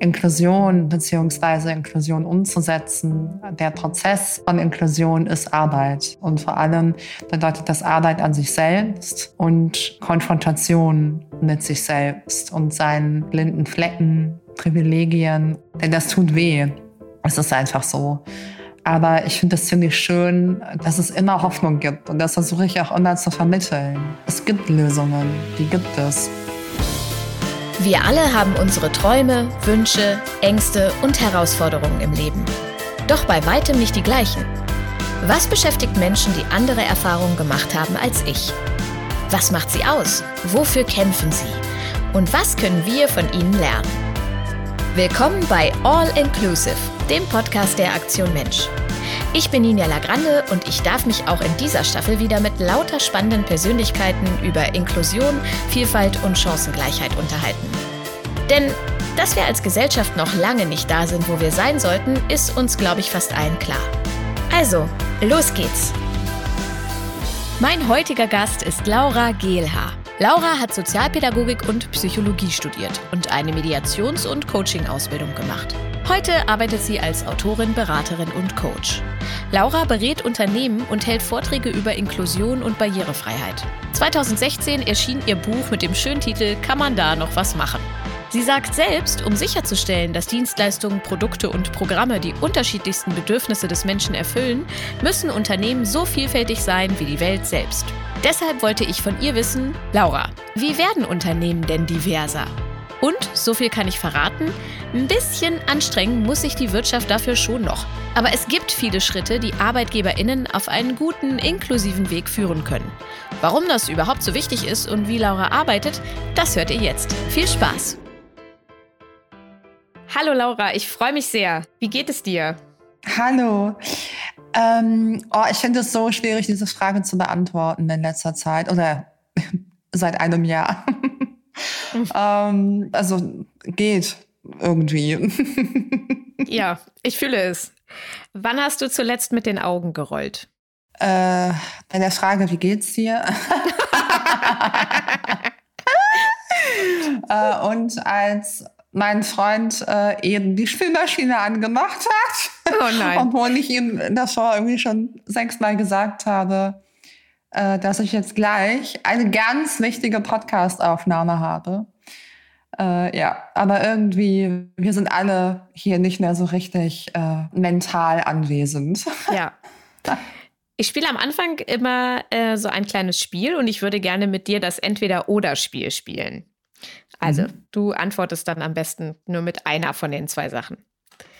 Inklusion bzw. Inklusion umzusetzen. Der Prozess von Inklusion ist Arbeit. Und vor allem bedeutet das Arbeit an sich selbst und Konfrontation mit sich selbst und seinen blinden Flecken, Privilegien. Denn das tut weh. Es ist einfach so. Aber ich finde es ziemlich schön, dass es immer Hoffnung gibt. Und das versuche ich auch immer zu vermitteln. Es gibt Lösungen, die gibt es. Wir alle haben unsere Träume, Wünsche, Ängste und Herausforderungen im Leben. Doch bei weitem nicht die gleichen. Was beschäftigt Menschen, die andere Erfahrungen gemacht haben als ich? Was macht sie aus? Wofür kämpfen sie? Und was können wir von ihnen lernen? Willkommen bei All Inclusive, dem Podcast der Aktion Mensch. Ich bin Ninja Lagrande und ich darf mich auch in dieser Staffel wieder mit lauter spannenden Persönlichkeiten über Inklusion, Vielfalt und Chancengleichheit unterhalten. Denn dass wir als Gesellschaft noch lange nicht da sind, wo wir sein sollten, ist uns, glaube ich, fast allen klar. Also, los geht's! Mein heutiger Gast ist Laura Gehlhaar. Laura hat Sozialpädagogik und Psychologie studiert und eine Mediations- und Coaching-Ausbildung gemacht. Heute arbeitet sie als Autorin, Beraterin und Coach. Laura berät Unternehmen und hält Vorträge über Inklusion und Barrierefreiheit. 2016 erschien ihr Buch mit dem schönen Titel Kann man da noch was machen? Sie sagt selbst, um sicherzustellen, dass Dienstleistungen, Produkte und Programme die unterschiedlichsten Bedürfnisse des Menschen erfüllen, müssen Unternehmen so vielfältig sein wie die Welt selbst. Deshalb wollte ich von ihr wissen, Laura, wie werden Unternehmen denn diverser? Und, so viel kann ich verraten, ein bisschen anstrengen muss sich die Wirtschaft dafür schon noch. Aber es gibt viele Schritte, die ArbeitgeberInnen auf einen guten, inklusiven Weg führen können. Warum das überhaupt so wichtig ist und wie Laura arbeitet, das hört ihr jetzt. Viel Spaß! Hallo Laura, ich freue mich sehr. Wie geht es dir? Hallo. Ähm, oh, ich finde es so schwierig, diese Frage zu beantworten in letzter Zeit oder seit einem Jahr. ähm, also geht irgendwie. ja, ich fühle es. Wann hast du zuletzt mit den Augen gerollt? Äh, bei der Frage, wie geht's dir? äh, und als mein Freund äh, eben die Spülmaschine angemacht hat. Oh nein. Obwohl ich ihm davor irgendwie schon sechsmal gesagt habe, äh, dass ich jetzt gleich eine ganz wichtige Podcast-Aufnahme habe. Äh, ja, aber irgendwie, wir sind alle hier nicht mehr so richtig äh, mental anwesend. Ja. Ich spiele am Anfang immer äh, so ein kleines Spiel und ich würde gerne mit dir das Entweder-Oder-Spiel spielen. Also, mhm. du antwortest dann am besten nur mit einer von den zwei Sachen.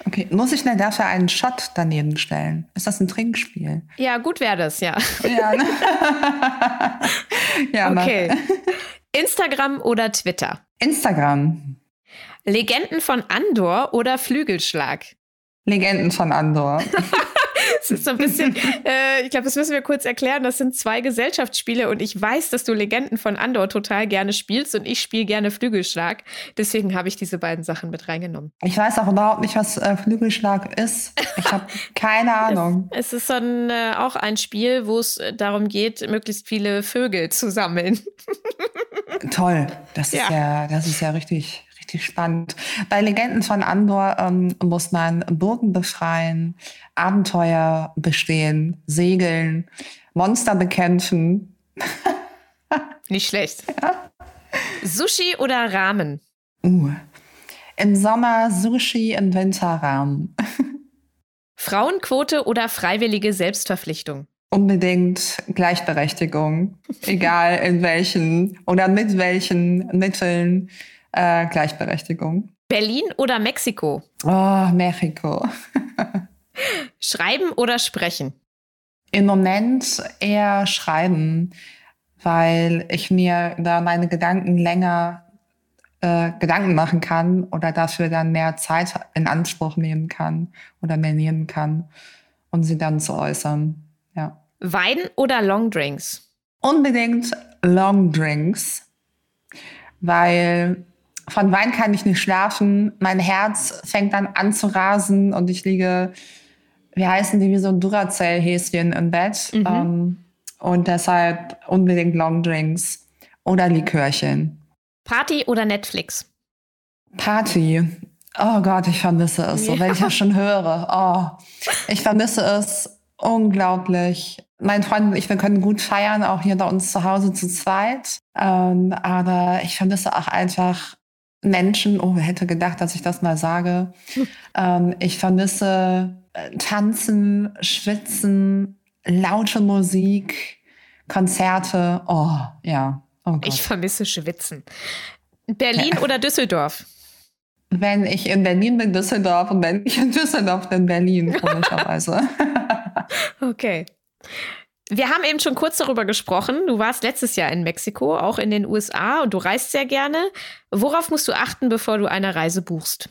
Okay, muss ich denn dafür einen Shot daneben stellen? Ist das ein Trinkspiel? Ja, gut wäre das, ja. Ja, ne? ja okay. Instagram oder Twitter? Instagram. Legenden von Andor oder Flügelschlag? Legenden von Andor. Es ist so ein bisschen, äh, ich glaube, das müssen wir kurz erklären. Das sind zwei Gesellschaftsspiele und ich weiß, dass du Legenden von Andor total gerne spielst und ich spiele gerne Flügelschlag. Deswegen habe ich diese beiden Sachen mit reingenommen. Ich weiß auch überhaupt nicht, was äh, Flügelschlag ist. Ich habe keine Ahnung. Es, es ist so ein, äh, auch ein Spiel, wo es äh, darum geht, möglichst viele Vögel zu sammeln. Toll, das ja. ist ja, das ist ja richtig, richtig spannend. Bei Legenden von Andor ähm, muss man Burgen befreien, Abenteuer bestehen, segeln, Monster bekämpfen. Nicht schlecht. Ja. Sushi oder Ramen? Uh. Im Sommer Sushi, im Winter Ramen. Frauenquote oder freiwillige Selbstverpflichtung? Unbedingt Gleichberechtigung, egal in welchen oder mit welchen Mitteln äh, Gleichberechtigung. Berlin oder Mexiko? Oh, Mexiko. Schreiben oder sprechen? Im Moment eher schreiben, weil ich mir da meine Gedanken länger äh, Gedanken machen kann oder dafür dann mehr Zeit in Anspruch nehmen kann oder mehr nehmen kann und sie dann zu äußern. Ja. Wein oder Longdrinks? Unbedingt Longdrinks, weil von Wein kann ich nicht schlafen. Mein Herz fängt dann an zu rasen und ich liege wie heißen die, wie so ein Duracell-Häschen im Bett. Mhm. Ähm, und deshalb unbedingt Longdrinks oder Likörchen. Party oder Netflix? Party. Oh Gott, ich vermisse es, so wenn ich das schon höre. Oh, ich vermisse es unglaublich. Mein Freund und ich, wir können gut feiern, auch hier bei uns zu Hause zu zweit. Ähm, aber ich vermisse auch einfach Menschen. Oh, wer hätte gedacht, dass ich das mal sage? Ähm, ich vermisse äh, Tanzen, Schwitzen, laute Musik, Konzerte. Oh, ja. Oh ich vermisse Schwitzen. Berlin ja. oder Düsseldorf? Wenn ich in Berlin bin, Düsseldorf und wenn ich in Düsseldorf bin, Berlin, komischerweise. okay. Wir haben eben schon kurz darüber gesprochen. Du warst letztes Jahr in Mexiko, auch in den USA und du reist sehr gerne. Worauf musst du achten, bevor du eine Reise buchst?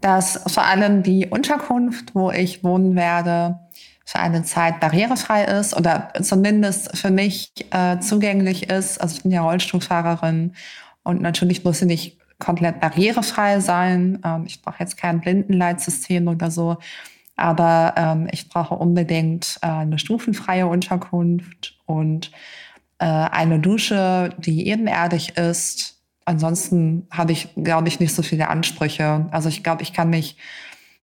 Dass vor allem die Unterkunft, wo ich wohnen werde, für eine Zeit barrierefrei ist oder zumindest für mich äh, zugänglich ist. Also ich bin ja Rollstuhlfahrerin und natürlich muss sie nicht komplett barrierefrei sein. Ähm, ich brauche jetzt kein Blindenleitsystem oder so, aber ähm, ich brauche unbedingt äh, eine stufenfreie Unterkunft und äh, eine Dusche, die ebenerdig ist. Ansonsten habe ich, glaube ich, nicht so viele Ansprüche. Also ich glaube, ich kann mich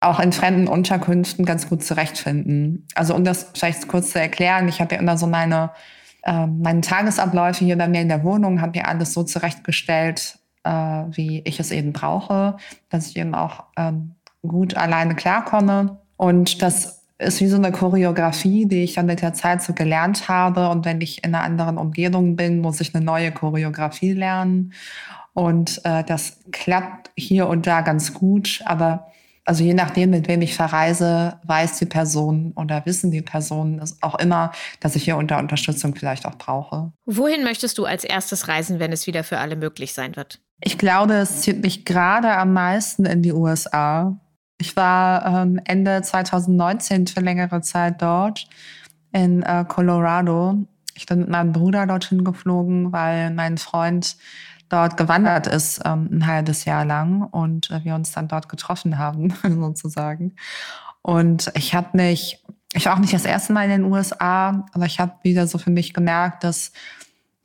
auch in fremden Unterkünften ganz gut zurechtfinden. Also um das vielleicht kurz zu erklären, ich habe ja immer so meine, äh, meine Tagesabläufe hier bei mir in der Wohnung, habe mir alles so zurechtgestellt, äh, wie ich es eben brauche, dass ich eben auch ähm, gut alleine klarkomme. Und das ist wie so eine Choreografie, die ich dann mit der Zeit so gelernt habe. Und wenn ich in einer anderen Umgebung bin, muss ich eine neue Choreografie lernen. Und äh, das klappt hier und da ganz gut. Aber also je nachdem, mit wem ich verreise, weiß die Person oder wissen die Personen auch immer, dass ich hier unter Unterstützung vielleicht auch brauche. Wohin möchtest du als erstes reisen, wenn es wieder für alle möglich sein wird? Ich glaube, es zieht mich gerade am meisten in die USA. Ich war ähm, Ende 2019 für längere Zeit dort in äh, Colorado. Ich bin mit meinem Bruder dorthin geflogen, weil mein Freund dort gewandert ist, ähm, ein halbes Jahr lang und äh, wir uns dann dort getroffen haben, sozusagen. Und ich habe mich, ich war auch nicht das erste Mal in den USA, aber ich habe wieder so für mich gemerkt, dass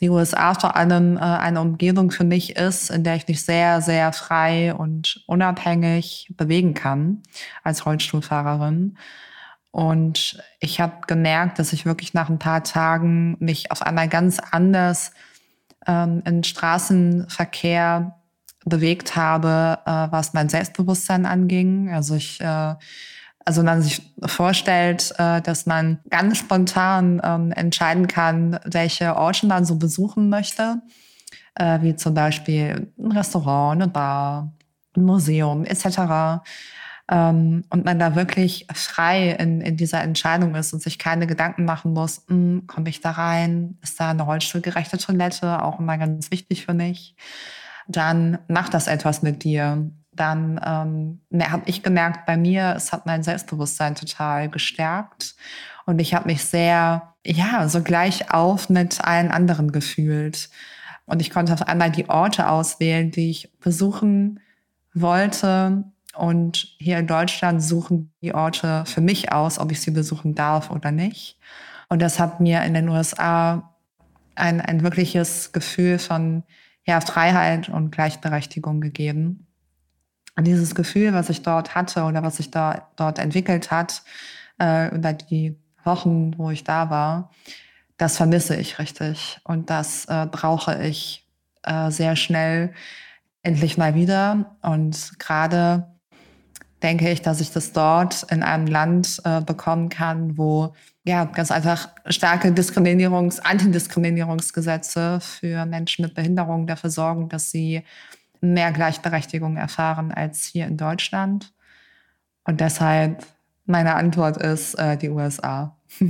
die USA vor allem äh, eine Umgebung für mich ist, in der ich mich sehr, sehr frei und unabhängig bewegen kann als Rollstuhlfahrerin. Und ich habe gemerkt, dass ich wirklich nach ein paar Tagen mich auf einmal ganz anders ähm, in Straßenverkehr bewegt habe, äh, was mein Selbstbewusstsein anging. Also ich äh, also man sich vorstellt, äh, dass man ganz spontan ähm, entscheiden kann, welche Orte man so besuchen möchte, äh, wie zum Beispiel ein Restaurant, eine Bar, ein Museum etc. Ähm, und man da wirklich frei in, in dieser Entscheidung ist und sich keine Gedanken machen muss, hm, komme ich da rein, ist da eine rollstuhlgerechte Toilette, auch immer ganz wichtig für mich. Dann macht das etwas mit dir dann ähm, habe ich gemerkt, bei mir, es hat mein Selbstbewusstsein total gestärkt. Und ich habe mich sehr, ja, so gleich auf mit allen anderen gefühlt. Und ich konnte auf einmal die Orte auswählen, die ich besuchen wollte. Und hier in Deutschland suchen die Orte für mich aus, ob ich sie besuchen darf oder nicht. Und das hat mir in den USA ein, ein wirkliches Gefühl von ja, Freiheit und Gleichberechtigung gegeben. Und dieses Gefühl, was ich dort hatte oder was sich da dort entwickelt hat, äh, über die Wochen, wo ich da war, das vermisse ich richtig. Und das äh, brauche ich äh, sehr schnell endlich mal wieder. Und gerade denke ich, dass ich das dort in einem Land äh, bekommen kann, wo ja ganz einfach starke Diskriminierungs-, Antidiskriminierungsgesetze für Menschen mit Behinderung dafür sorgen, dass sie mehr Gleichberechtigung erfahren als hier in Deutschland. Und deshalb meine Antwort ist äh, die USA.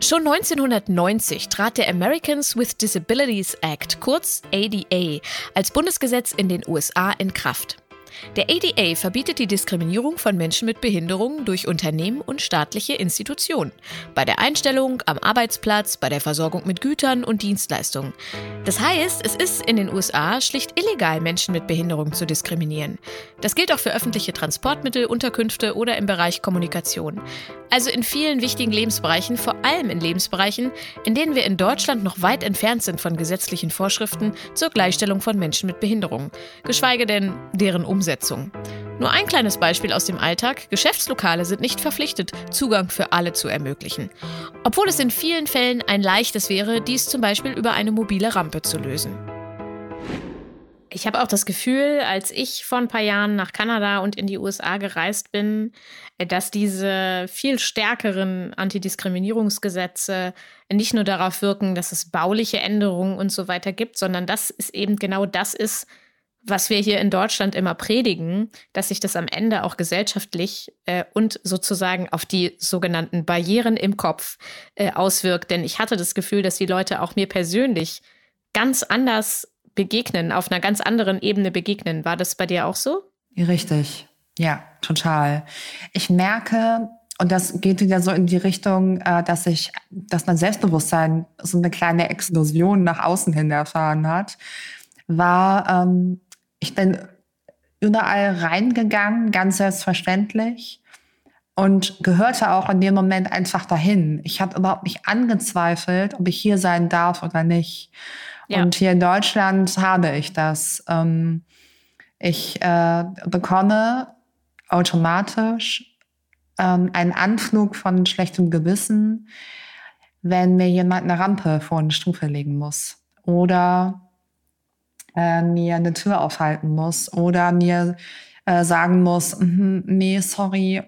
Schon 1990 trat der Americans with Disabilities Act, kurz ADA, als Bundesgesetz in den USA in Kraft. Der ADA verbietet die Diskriminierung von Menschen mit Behinderungen durch Unternehmen und staatliche Institutionen. Bei der Einstellung, am Arbeitsplatz, bei der Versorgung mit Gütern und Dienstleistungen. Das heißt, es ist in den USA schlicht illegal, Menschen mit Behinderung zu diskriminieren. Das gilt auch für öffentliche Transportmittel, Unterkünfte oder im Bereich Kommunikation. Also in vielen wichtigen Lebensbereichen, vor allem in Lebensbereichen, in denen wir in Deutschland noch weit entfernt sind von gesetzlichen Vorschriften zur Gleichstellung von Menschen mit Behinderung, geschweige denn deren Umsetzung. Nur ein kleines Beispiel aus dem Alltag. Geschäftslokale sind nicht verpflichtet, Zugang für alle zu ermöglichen. Obwohl es in vielen Fällen ein leichtes wäre, dies zum Beispiel über eine mobile Rampe zu lösen. Ich habe auch das Gefühl, als ich vor ein paar Jahren nach Kanada und in die USA gereist bin, dass diese viel stärkeren Antidiskriminierungsgesetze nicht nur darauf wirken, dass es bauliche Änderungen und so weiter gibt, sondern dass es eben genau das ist, was wir hier in Deutschland immer predigen, dass sich das am Ende auch gesellschaftlich äh, und sozusagen auf die sogenannten Barrieren im Kopf äh, auswirkt. Denn ich hatte das Gefühl, dass die Leute auch mir persönlich ganz anders begegnen, auf einer ganz anderen Ebene begegnen. War das bei dir auch so? Richtig, ja, total. Ich merke, und das geht wieder so in die Richtung, äh, dass ich, dass mein Selbstbewusstsein so eine kleine Explosion nach außen hin erfahren hat, war, ähm, ich bin überall reingegangen, ganz selbstverständlich und gehörte auch in dem Moment einfach dahin. Ich habe überhaupt nicht angezweifelt, ob ich hier sein darf oder nicht. Ja. Und hier in Deutschland habe ich das. Ähm, ich äh, bekomme automatisch ähm, einen Anflug von schlechtem Gewissen, wenn mir jemand eine Rampe vor eine Stufe legen muss. Oder äh, mir eine Tür aufhalten muss oder mir äh, sagen muss, mm, nee, sorry,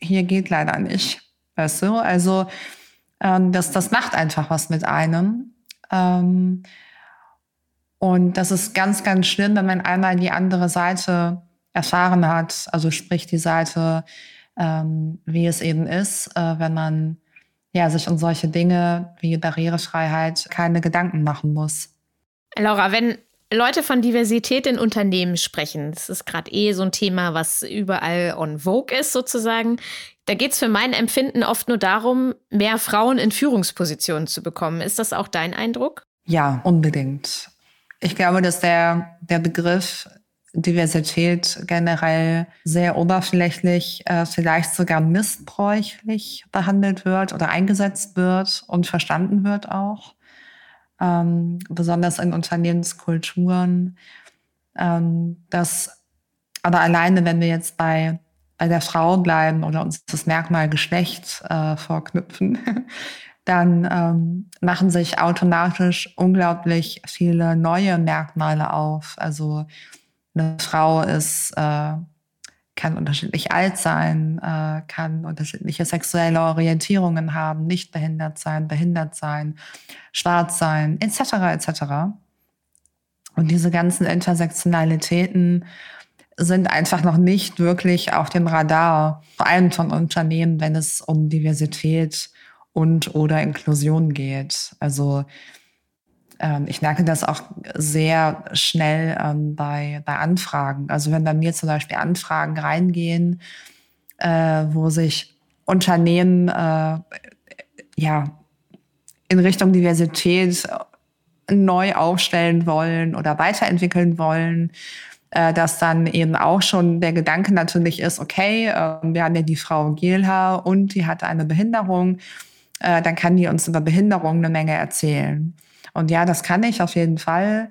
hier geht leider nicht. Weißt du? Also ähm, das, das macht einfach was mit einem. Ähm, und das ist ganz, ganz schlimm, wenn man einmal die andere Seite erfahren hat. Also sprich die Seite, ähm, wie es eben ist, äh, wenn man ja, sich um solche Dinge wie Barrierefreiheit keine Gedanken machen muss. Laura, wenn Leute von Diversität in Unternehmen sprechen. Das ist gerade eh so ein Thema, was überall on vogue ist, sozusagen. Da geht es für mein Empfinden oft nur darum, mehr Frauen in Führungspositionen zu bekommen. Ist das auch dein Eindruck? Ja, unbedingt. Ich glaube, dass der, der Begriff Diversität generell sehr oberflächlich, äh, vielleicht sogar missbräuchlich behandelt wird oder eingesetzt wird und verstanden wird auch ähm, besonders in Unternehmenskulturen. Ähm, dass, aber alleine, wenn wir jetzt bei, bei der Frau bleiben oder uns das Merkmal Geschlecht äh, vorknüpfen, dann ähm, machen sich automatisch unglaublich viele neue Merkmale auf. Also eine Frau ist äh, kann unterschiedlich alt sein, äh, kann unterschiedliche sexuelle Orientierungen haben, nicht behindert sein, behindert sein, schwarz sein, etc. etc. Und diese ganzen Intersektionalitäten sind einfach noch nicht wirklich auf dem Radar, vor allem von Unternehmen, wenn es um Diversität und oder Inklusion geht. Also ich merke das auch sehr schnell ähm, bei, bei Anfragen. Also wenn bei mir zum Beispiel Anfragen reingehen, äh, wo sich Unternehmen äh, ja in Richtung Diversität neu aufstellen wollen oder weiterentwickeln wollen, äh, dass dann eben auch schon der Gedanke natürlich ist, okay, äh, wir haben ja die Frau Gelha und die hat eine Behinderung, äh, dann kann die uns über Behinderung eine Menge erzählen. Und ja, das kann ich auf jeden Fall.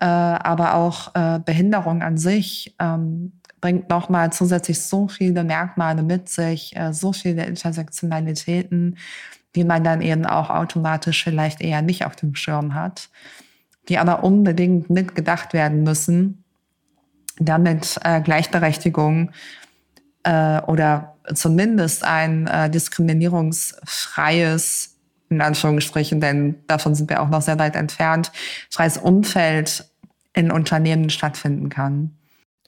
Äh, aber auch äh, Behinderung an sich ähm, bringt nochmal zusätzlich so viele Merkmale mit sich, äh, so viele Intersektionalitäten, die man dann eben auch automatisch vielleicht eher nicht auf dem Schirm hat, die aber unbedingt mitgedacht werden müssen, damit äh, Gleichberechtigung äh, oder zumindest ein äh, diskriminierungsfreies in Anführungsstrichen, denn davon sind wir auch noch sehr weit entfernt, freies Umfeld in Unternehmen stattfinden kann.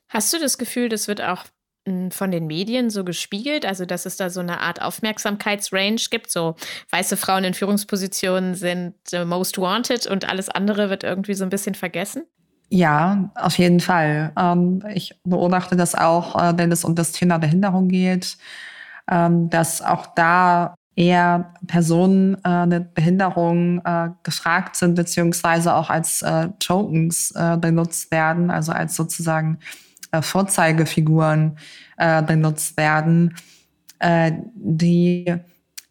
Hast du das Gefühl, das wird auch hm, von den Medien so gespiegelt, also dass es da so eine Art Aufmerksamkeitsrange gibt, so weiße Frauen in Führungspositionen sind most wanted und alles andere wird irgendwie so ein bisschen vergessen? Ja, auf jeden Fall. Ähm, ich beobachte das auch, äh, wenn es um das Thema Behinderung geht, ähm, dass auch da eher Personen äh, mit Behinderung äh, gefragt sind, beziehungsweise auch als äh, Tokens äh, benutzt werden, also als sozusagen äh, Vorzeigefiguren äh, benutzt werden. die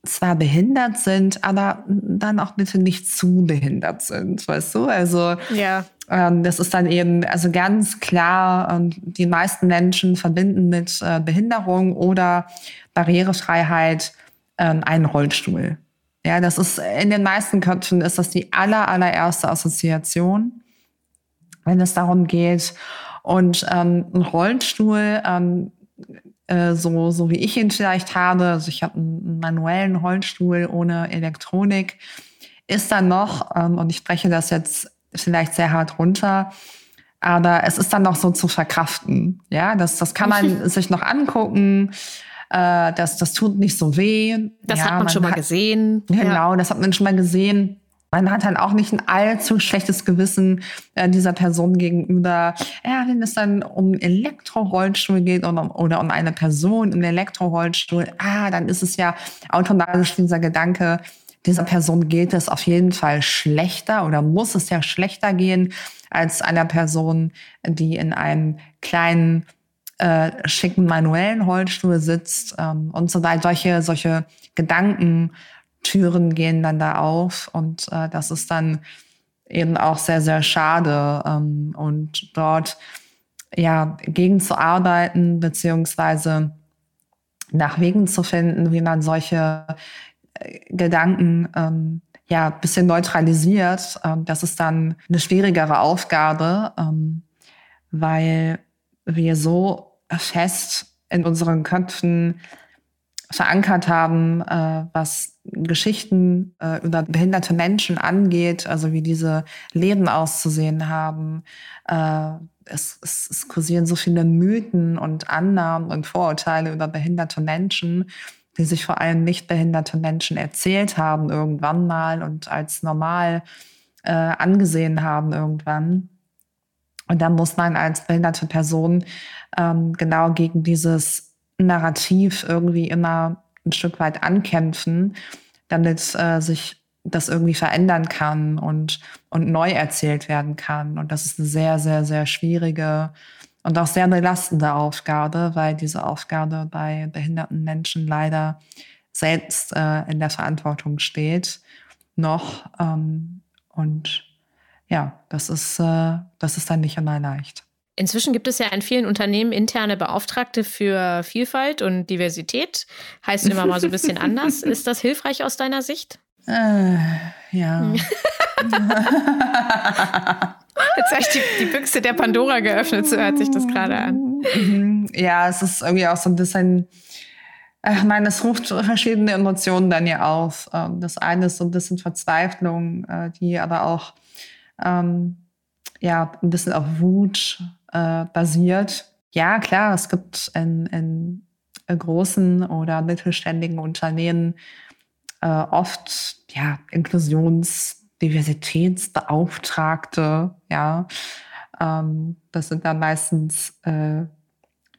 zwar behindert sind, aber dann auch bitte nicht zu behindert sind, weißt du? Also ja. ähm, das ist dann eben also ganz klar, die meisten Menschen verbinden mit Behinderung oder Barrierefreiheit ähm, einen Rollstuhl. Ja, das ist in den meisten Köpfen ist das die aller allererste Assoziation, wenn es darum geht. Und ähm, ein Rollstuhl ähm, äh, so, so wie ich ihn vielleicht habe, also ich habe einen manuellen Rollstuhl ohne Elektronik, ist dann noch, ähm, und ich spreche das jetzt vielleicht sehr hart runter, aber es ist dann noch so zu verkraften. Ja, das, das kann man sich noch angucken. Äh, das, das tut nicht so weh. Das ja, hat man, man schon mal gesehen. Genau, ja. das hat man schon mal gesehen man hat dann auch nicht ein allzu schlechtes Gewissen äh, dieser Person gegenüber. Ja, wenn es dann um Elektrorollstuhl geht oder, oder um eine Person im Elektrorollstuhl, ah, dann ist es ja automatisch dieser Gedanke, dieser Person geht es auf jeden Fall schlechter oder muss es ja schlechter gehen als einer Person, die in einem kleinen äh, schicken manuellen Rollstuhl sitzt ähm, und so weiter. Solche, solche Gedanken Türen gehen dann da auf und äh, das ist dann eben auch sehr, sehr schade. Ähm, und dort ja gegen zu arbeiten, beziehungsweise nach Wegen zu finden, wie man solche äh, Gedanken ähm, ja bisschen neutralisiert. Ähm, das ist dann eine schwierigere Aufgabe, ähm, weil wir so fest in unseren Köpfen verankert haben, äh, was Geschichten äh, über behinderte Menschen angeht, also wie diese Leben auszusehen haben. Äh, es, es, es kursieren so viele Mythen und Annahmen und Vorurteile über behinderte Menschen, die sich vor allem nicht behinderte Menschen erzählt haben irgendwann mal und als normal äh, angesehen haben irgendwann. Und da muss man als behinderte Person ähm, genau gegen dieses Narrativ irgendwie immer ein Stück weit ankämpfen, damit äh, sich das irgendwie verändern kann und, und neu erzählt werden kann. Und das ist eine sehr, sehr, sehr schwierige und auch sehr belastende Aufgabe, weil diese Aufgabe bei behinderten Menschen leider selbst äh, in der Verantwortung steht, noch. Ähm, und ja, das ist, äh, das ist dann nicht immer leicht. Inzwischen gibt es ja in vielen Unternehmen interne Beauftragte für Vielfalt und Diversität. Heißt immer mal so ein bisschen anders. Ist das hilfreich aus deiner Sicht? Äh, ja. Jetzt habe ich die, die Büchse der Pandora geöffnet, so hört sich das gerade an. Mhm. Ja, es ist irgendwie auch so ein bisschen, ich meine, es ruft verschiedene Emotionen dann ja auf. Ähm, das eine ist so ein bisschen Verzweiflung, äh, die aber auch ähm, ja, ein bisschen auf Wut äh, basiert. Ja, klar, es gibt in, in großen oder mittelständigen Unternehmen äh, oft ja, Inklusions-, Diversitätsbeauftragte, ja. Ähm, das sind dann meistens äh,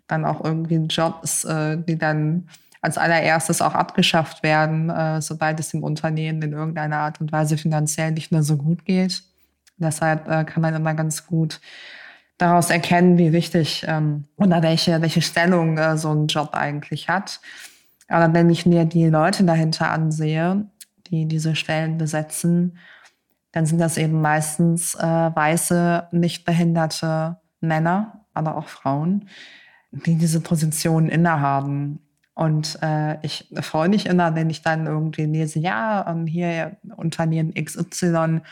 dann auch irgendwie Jobs, äh, die dann als allererstes auch abgeschafft werden, äh, sobald es dem Unternehmen in irgendeiner Art und Weise finanziell nicht mehr so gut geht. Deshalb äh, kann man immer ganz gut daraus erkennen, wie wichtig ähm, oder welche, welche Stellung äh, so ein Job eigentlich hat. Aber wenn ich mir die Leute dahinter ansehe, die diese Stellen besetzen, dann sind das eben meistens äh, weiße, nicht behinderte Männer, aber auch Frauen, die diese Positionen innehaben. Und äh, ich freue mich immer, wenn ich dann irgendwie lese, ja, ähm, hier Unternehmen XY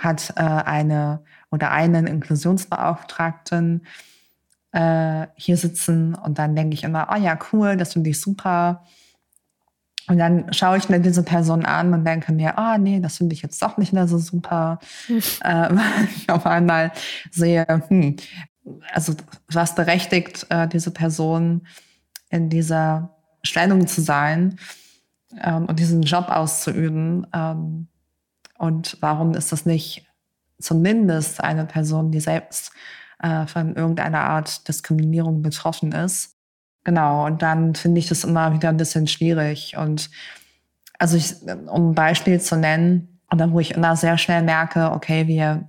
hat äh, eine oder einen Inklusionsbeauftragten äh, hier sitzen und dann denke ich immer, oh ja, cool, das finde ich super. Und dann schaue ich mir diese Person an und denke mir, oh nee, das finde ich jetzt doch nicht mehr so super. äh, weil ich auf einmal sehe, hm, also was berechtigt äh, diese Person in dieser Stellung zu sein ähm, und diesen Job auszuüben. Ähm, und warum ist das nicht zumindest eine Person, die selbst äh, von irgendeiner Art Diskriminierung betroffen ist? Genau, und dann finde ich das immer wieder ein bisschen schwierig. Und also ich, um ein Beispiel zu nennen, oder wo ich immer sehr schnell merke, okay, wir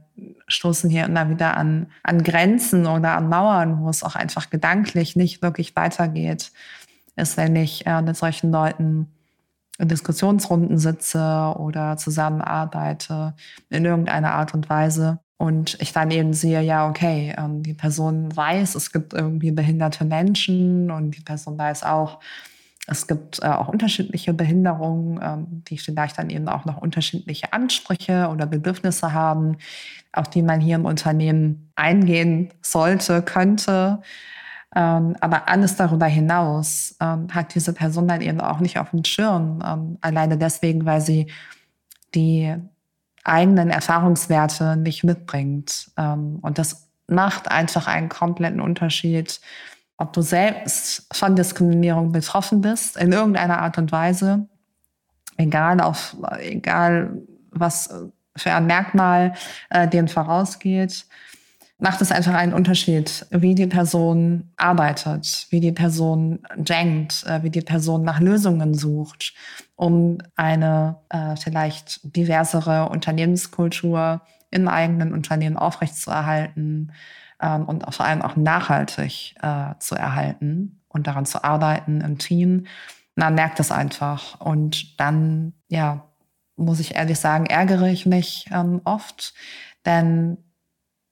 stoßen hier immer wieder an, an Grenzen oder an Mauern, wo es auch einfach gedanklich nicht wirklich weitergeht, ist, wenn ich äh, mit solchen Leuten in Diskussionsrunden sitze oder zusammenarbeite in irgendeiner Art und Weise. Und ich dann eben sehe, ja, okay, ähm, die Person weiß, es gibt irgendwie behinderte Menschen und die Person weiß auch, es gibt äh, auch unterschiedliche Behinderungen, ähm, die vielleicht dann eben auch noch unterschiedliche Ansprüche oder Bedürfnisse haben, auf die man hier im Unternehmen eingehen sollte, könnte. Ähm, aber alles darüber hinaus ähm, hat diese Person dann eben auch nicht auf dem Schirm. Ähm, alleine deswegen, weil sie die eigenen Erfahrungswerte nicht mitbringt. Und das macht einfach einen kompletten Unterschied, ob du selbst von Diskriminierung betroffen bist, in irgendeiner Art und Weise, egal auf, egal was für ein Merkmal äh, dem vorausgeht macht es einfach einen Unterschied, wie die Person arbeitet, wie die Person denkt, äh, wie die Person nach Lösungen sucht, um eine äh, vielleicht diversere Unternehmenskultur im eigenen Unternehmen aufrechtzuerhalten ähm, und vor allem auch nachhaltig äh, zu erhalten und daran zu arbeiten im Team. Man merkt es einfach. Und dann, ja, muss ich ehrlich sagen, ärgere ich mich ähm, oft, denn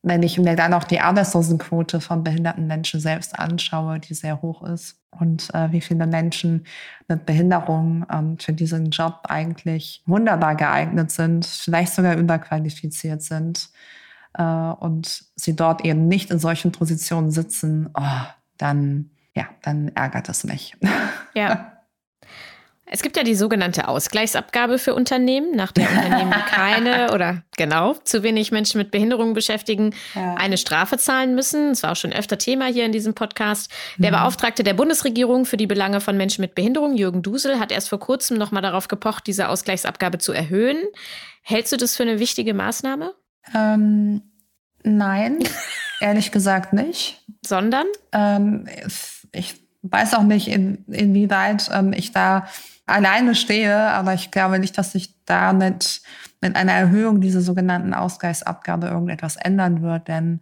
wenn ich mir dann auch die Arbeitslosenquote von behinderten Menschen selbst anschaue, die sehr hoch ist und äh, wie viele Menschen mit Behinderung ähm, für diesen Job eigentlich wunderbar geeignet sind, vielleicht sogar überqualifiziert sind äh, und sie dort eben nicht in solchen Positionen sitzen, oh, dann ja, dann ärgert es mich. Ja. Es gibt ja die sogenannte Ausgleichsabgabe für Unternehmen, nach der Unternehmen, die keine oder genau zu wenig Menschen mit Behinderungen beschäftigen, ja. eine Strafe zahlen müssen. Das war auch schon öfter Thema hier in diesem Podcast. Der mhm. Beauftragte der Bundesregierung für die Belange von Menschen mit Behinderung, Jürgen Dusel, hat erst vor kurzem nochmal darauf gepocht, diese Ausgleichsabgabe zu erhöhen. Hältst du das für eine wichtige Maßnahme? Ähm, nein, ehrlich gesagt nicht. Sondern? Ähm, ich weiß auch nicht, in, inwieweit ähm, ich da alleine stehe, aber ich glaube nicht, dass sich damit mit einer Erhöhung dieser sogenannten Ausgleichsabgabe irgendetwas ändern wird, denn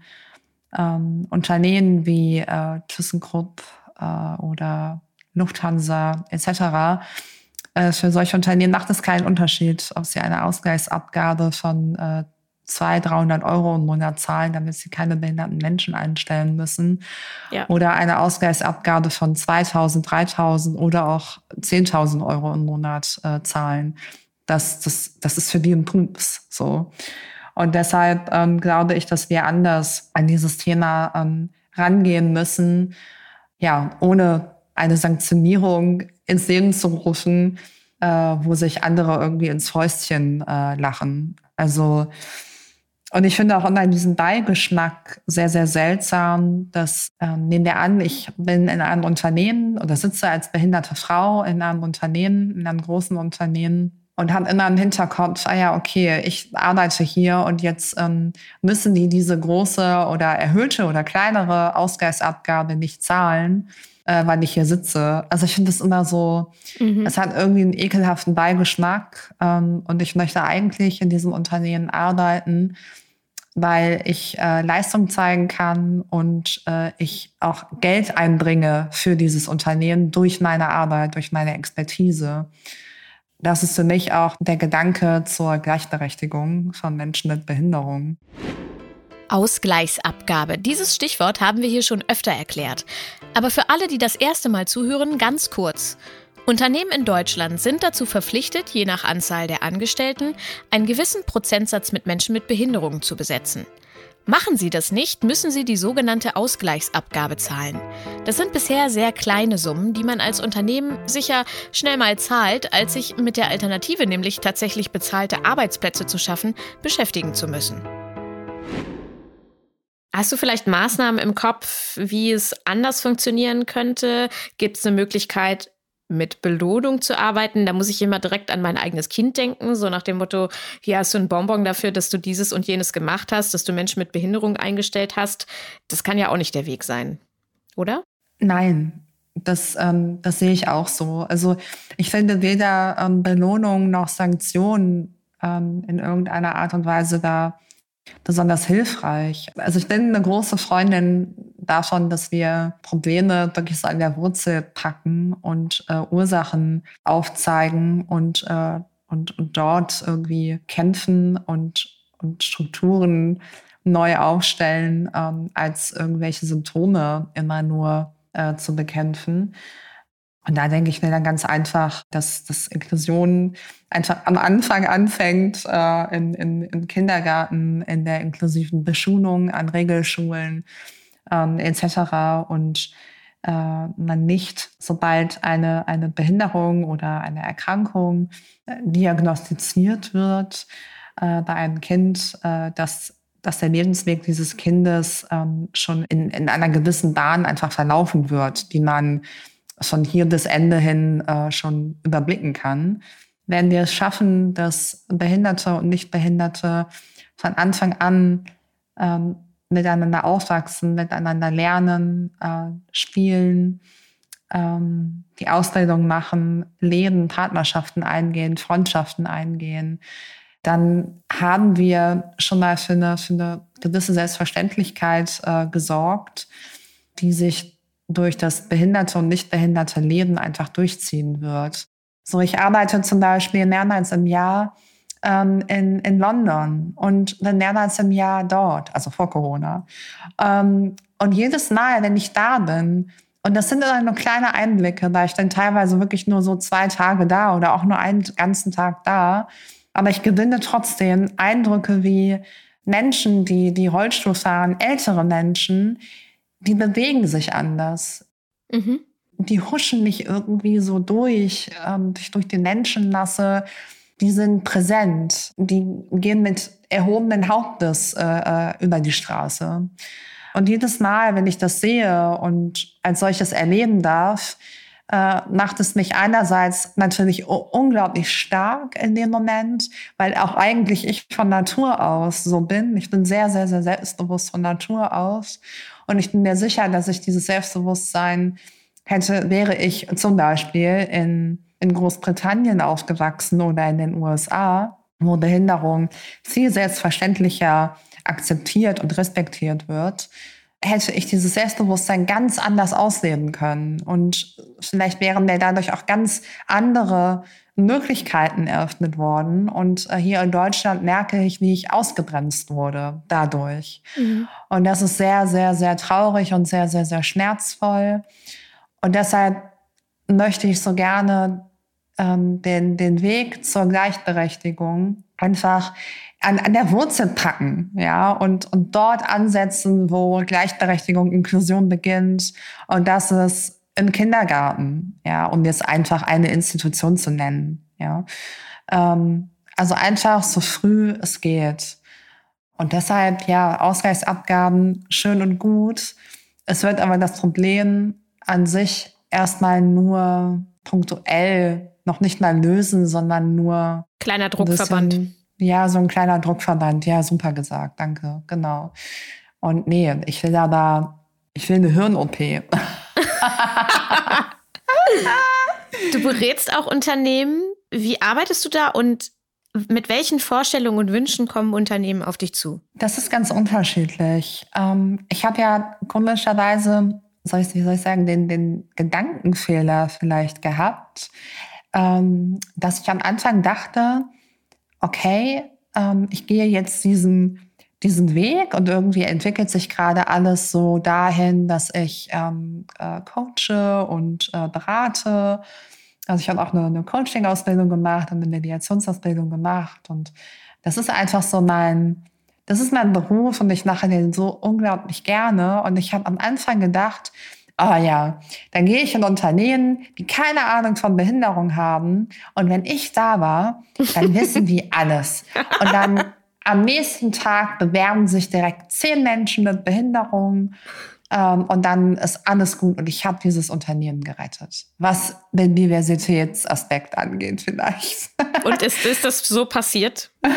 ähm, Unternehmen wie äh, ThyssenKrupp äh, oder Lufthansa etc. Äh, für solche Unternehmen macht es keinen Unterschied, ob sie eine Ausgleichsabgabe von äh, 200, 300 Euro im Monat zahlen, damit sie keine behinderten Menschen einstellen müssen. Ja. Oder eine Ausgleichsabgabe von 2000, 3000 oder auch 10.000 Euro im Monat äh, zahlen. Das, das, das ist für die ein Pups, so. Und deshalb ähm, glaube ich, dass wir anders an dieses Thema ähm, rangehen müssen, ja, ohne eine Sanktionierung ins Leben zu rufen, äh, wo sich andere irgendwie ins Fäustchen äh, lachen. Also und ich finde auch immer diesen Beigeschmack sehr, sehr seltsam, dass, ähm, nehmen wir an, ich bin in einem Unternehmen oder sitze als behinderte Frau in einem Unternehmen, in einem großen Unternehmen und habe immer im Hinterkopf, ah ja, okay, ich arbeite hier und jetzt ähm, müssen die diese große oder erhöhte oder kleinere Ausgleichsabgabe nicht zahlen, äh, weil ich hier sitze. Also ich finde es immer so, mhm. es hat irgendwie einen ekelhaften Beigeschmack ähm, und ich möchte eigentlich in diesem Unternehmen arbeiten, weil ich äh, Leistung zeigen kann und äh, ich auch Geld einbringe für dieses Unternehmen durch meine Arbeit, durch meine Expertise. Das ist für mich auch der Gedanke zur Gleichberechtigung von Menschen mit Behinderung. Ausgleichsabgabe. Dieses Stichwort haben wir hier schon öfter erklärt. Aber für alle, die das erste Mal zuhören, ganz kurz. Unternehmen in Deutschland sind dazu verpflichtet, je nach Anzahl der Angestellten einen gewissen Prozentsatz mit Menschen mit Behinderungen zu besetzen. Machen sie das nicht, müssen sie die sogenannte Ausgleichsabgabe zahlen. Das sind bisher sehr kleine Summen, die man als Unternehmen sicher schnell mal zahlt, als sich mit der Alternative, nämlich tatsächlich bezahlte Arbeitsplätze zu schaffen, beschäftigen zu müssen. Hast du vielleicht Maßnahmen im Kopf, wie es anders funktionieren könnte? Gibt es eine Möglichkeit, mit Belohnung zu arbeiten. Da muss ich immer direkt an mein eigenes Kind denken, so nach dem Motto, hier hast du einen Bonbon dafür, dass du dieses und jenes gemacht hast, dass du Menschen mit Behinderung eingestellt hast. Das kann ja auch nicht der Weg sein, oder? Nein, das, ähm, das sehe ich auch so. Also ich finde weder ähm, Belohnung noch Sanktionen ähm, in irgendeiner Art und Weise da besonders hilfreich. Also ich bin eine große Freundin davon, dass wir Probleme wirklich so an der Wurzel packen und äh, Ursachen aufzeigen und, äh, und, und dort irgendwie kämpfen und, und Strukturen neu aufstellen, ähm, als irgendwelche Symptome immer nur äh, zu bekämpfen. Und da denke ich mir dann ganz einfach, dass, dass Inklusion einfach am Anfang anfängt, äh, in, in, in Kindergarten, in der inklusiven Beschulung, an Regelschulen ähm, etc. Und äh, man nicht, sobald eine, eine Behinderung oder eine Erkrankung äh, diagnostiziert wird äh, bei einem Kind, äh, dass dass der Lebensweg dieses Kindes ähm, schon in, in einer gewissen Bahn einfach verlaufen wird, die man von hier bis Ende hin äh, schon überblicken kann. Wenn wir es schaffen, dass Behinderte und Nichtbehinderte von Anfang an ähm, miteinander aufwachsen, miteinander lernen, äh, spielen, ähm, die Ausbildung machen, leben, Partnerschaften eingehen, Freundschaften eingehen, dann haben wir schon mal für eine, für eine gewisse Selbstverständlichkeit äh, gesorgt, die sich durch das behinderte und nicht behinderte Leben einfach durchziehen wird. So, ich arbeite zum Beispiel mehrmals im Jahr ähm, in, in London und dann mehrmals im Jahr dort, also vor Corona. Ähm, und jedes Mal, wenn ich da bin, und das sind dann nur kleine Einblicke, weil ich dann teilweise wirklich nur so zwei Tage da oder auch nur einen ganzen Tag da. Aber ich gewinne trotzdem Eindrücke wie Menschen, die, die Rollstuhl fahren, ältere Menschen, die bewegen sich anders. Mhm. Die huschen nicht irgendwie so durch, ähm, durch, durch die Menschenmasse. Die sind präsent. Die gehen mit erhobenen Hauptes äh, äh, über die Straße. Und jedes Mal, wenn ich das sehe und als solches erleben darf, äh, macht es mich einerseits natürlich unglaublich stark in dem Moment, weil auch eigentlich ich von Natur aus so bin. Ich bin sehr, sehr, sehr selbstbewusst von Natur aus. Und ich bin mir sicher, dass ich dieses Selbstbewusstsein hätte, wäre ich zum Beispiel in, in Großbritannien aufgewachsen oder in den USA, wo Behinderung viel selbstverständlicher akzeptiert und respektiert wird, hätte ich dieses Selbstbewusstsein ganz anders ausleben können. Und vielleicht wären mir dadurch auch ganz andere Möglichkeiten eröffnet worden. Und äh, hier in Deutschland merke ich, wie ich ausgebremst wurde dadurch. Mhm. Und das ist sehr, sehr, sehr traurig und sehr, sehr, sehr schmerzvoll. Und deshalb möchte ich so gerne ähm, den, den Weg zur Gleichberechtigung einfach an, an der Wurzel packen, ja, und, und dort ansetzen, wo Gleichberechtigung, Inklusion beginnt. Und das ist im Kindergarten, ja, um jetzt einfach eine Institution zu nennen, ja. Ähm, also einfach so früh es geht. Und deshalb, ja, Ausgleichsabgaben schön und gut. Es wird aber das Problem an sich erstmal nur punktuell noch nicht mal lösen, sondern nur. Kleiner Druckverband. Bisschen, ja, so ein kleiner Druckverband. Ja, super gesagt. Danke. Genau. Und nee, ich will aber, ich will eine Hirn-OP. du berätst auch Unternehmen. Wie arbeitest du da und mit welchen Vorstellungen und Wünschen kommen Unternehmen auf dich zu? Das ist ganz unterschiedlich. Ähm, ich habe ja komischerweise, soll ich, wie soll ich sagen, den, den Gedankenfehler vielleicht gehabt, ähm, dass ich am Anfang dachte, okay, ähm, ich gehe jetzt diesen diesen Weg und irgendwie entwickelt sich gerade alles so dahin, dass ich ähm, äh, coache und äh, berate. Also ich habe auch eine, eine Coaching-Ausbildung gemacht und eine Mediationsausbildung gemacht und das ist einfach so mein, das ist mein Beruf und ich mache den so unglaublich gerne und ich habe am Anfang gedacht, oh ja, dann gehe ich in Unternehmen, die keine Ahnung von Behinderung haben und wenn ich da war, dann wissen die alles und dann am nächsten Tag bewerben sich direkt zehn Menschen mit Behinderung ähm, und dann ist alles gut und ich habe dieses Unternehmen gerettet. Was den Diversitätsaspekt angeht vielleicht. Und ist, ist das so passiert? Nein.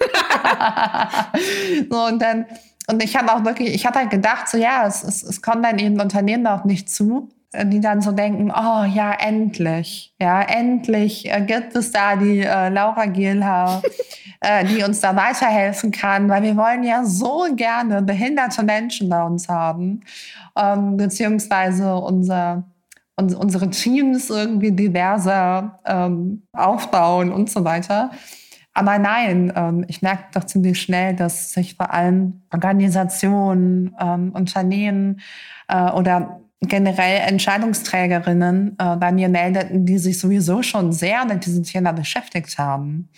so und dann und ich habe auch wirklich, ich habe halt gedacht, so ja, es, es, es kommt dann eben Unternehmen auch nicht zu. die dann so denken, oh ja, endlich, ja, endlich äh, gibt es da die äh, Laura Gielhau, äh, die uns da weiterhelfen kann, weil wir wollen ja so gerne behinderte Menschen bei uns haben, ähm, beziehungsweise unser, uns, unsere Teams irgendwie diverser ähm, aufbauen und so weiter. Aber nein, ähm, ich merke doch ziemlich schnell, dass sich vor allem Organisationen, ähm, Unternehmen äh, oder generell Entscheidungsträgerinnen äh, bei mir meldeten, die sich sowieso schon sehr mit diesem Thema beschäftigt haben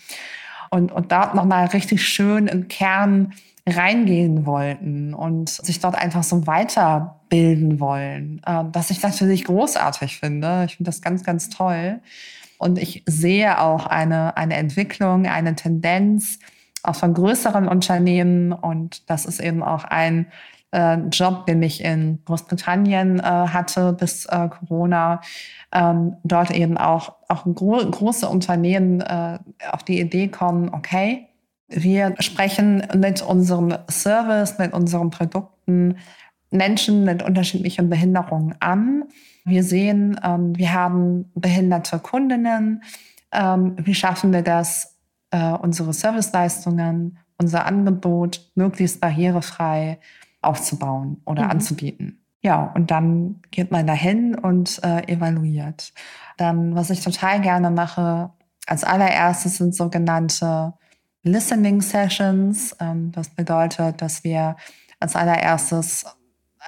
und, und dort nochmal richtig schön im Kern reingehen wollten und sich dort einfach so weiterbilden wollen, äh, was ich natürlich großartig finde. Ich finde das ganz, ganz toll. Und ich sehe auch eine, eine Entwicklung, eine Tendenz auch von größeren Unternehmen. Und das ist eben auch ein äh, Job, den ich in Großbritannien äh, hatte bis äh, Corona. Ähm, dort eben auch, auch gro große Unternehmen äh, auf die Idee kommen, okay, wir sprechen mit unserem Service, mit unseren Produkten Menschen mit unterschiedlichen Behinderungen an wir sehen, ähm, wir haben behinderte Kundinnen. Ähm, wie schaffen wir das, äh, unsere Serviceleistungen, unser Angebot möglichst barrierefrei aufzubauen oder mhm. anzubieten? Ja, und dann geht man dahin und äh, evaluiert. Dann, was ich total gerne mache, als allererstes sind sogenannte Listening Sessions. Ähm, das bedeutet, dass wir als allererstes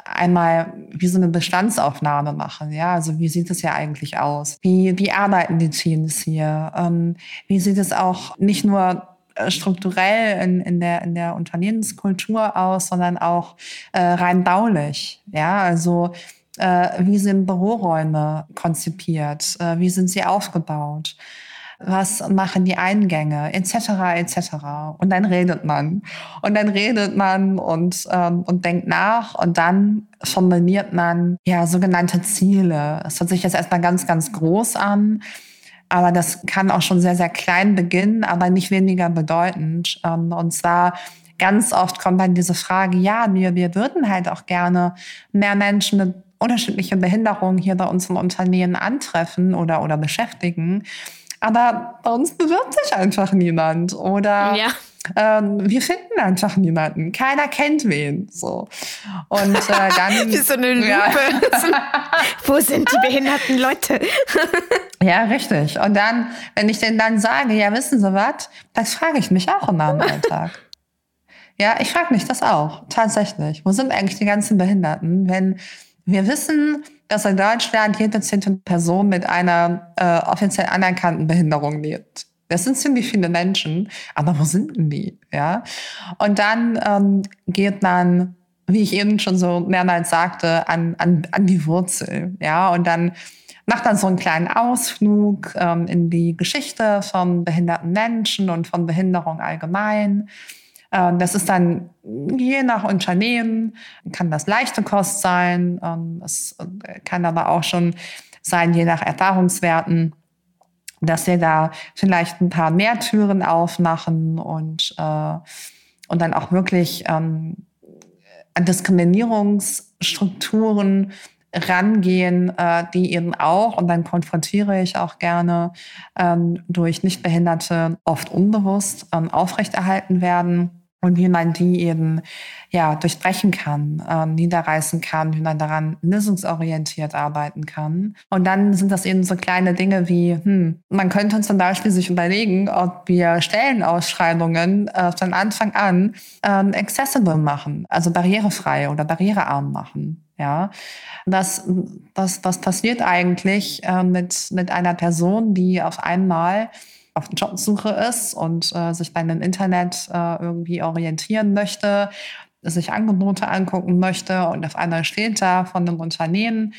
einmal wie so eine Bestandsaufnahme machen. Ja, also wie sieht es ja eigentlich aus? Wie, wie arbeiten die Teams hier? Ähm, wie sieht es auch nicht nur äh, strukturell in, in, der, in der Unternehmenskultur aus, sondern auch äh, rein baulich. Ja, also äh, wie sind Büroräume konzipiert? Äh, wie sind sie aufgebaut? Was machen die Eingänge, etc., etc. Und dann redet man. Und dann redet man und, ähm, und denkt nach und dann formuliert man ja sogenannte Ziele. Das hört sich jetzt erstmal ganz, ganz groß an. Aber das kann auch schon sehr, sehr klein beginnen, aber nicht weniger bedeutend. Ähm, und zwar ganz oft kommt dann diese Frage, ja, wir, wir würden halt auch gerne mehr Menschen mit unterschiedlichen Behinderungen hier bei unseren Unternehmen antreffen oder, oder beschäftigen. Aber bei uns bewirbt sich einfach niemand. Oder ja. ähm, wir finden einfach niemanden. Keiner kennt wen. So. Und äh, dann. Wie so eine Lupe. Ja. Wo sind die behinderten Leute? ja, richtig. Und dann, wenn ich denen dann sage, ja, wissen Sie was, das frage ich mich auch immer im Alltag. Ja, ich frage mich das auch, tatsächlich. Wo sind eigentlich die ganzen Behinderten? Wenn wir wissen, dass in Deutschland jede zehnte Person mit einer äh, offiziell anerkannten Behinderung lebt. Das sind ziemlich viele Menschen, aber wo sind denn die? Ja? Und dann ähm, geht man, wie ich eben schon so mehrmals sagte, an, an, an die Wurzel. Ja? Und dann macht man so einen kleinen Ausflug ähm, in die Geschichte von behinderten Menschen und von Behinderung allgemein. Ähm, das ist dann je nach Unternehmen, kann das leichte Kost sein. Es ähm, kann aber auch schon sein, je nach Erfahrungswerten, dass wir da vielleicht ein paar mehr Türen aufmachen und, äh, und dann auch wirklich ähm, an Diskriminierungsstrukturen rangehen, äh, die eben auch, und dann konfrontiere ich auch gerne, ähm, durch Nichtbehinderte oft unbewusst ähm, aufrechterhalten werden und wie man die eben ja durchbrechen kann, äh, niederreißen kann, wie man daran lösungsorientiert arbeiten kann. Und dann sind das eben so kleine Dinge wie, hm, man könnte zum Beispiel sich überlegen, ob wir Stellenausschreibungen äh, von Anfang an ähm, accessible machen, also barrierefrei oder barrierearm machen. Ja, das, das, das passiert eigentlich äh, mit, mit einer Person, die auf einmal auf Jobsuche ist und äh, sich dann im Internet äh, irgendwie orientieren möchte, sich Angebote angucken möchte und auf einmal steht da von einem Unternehmen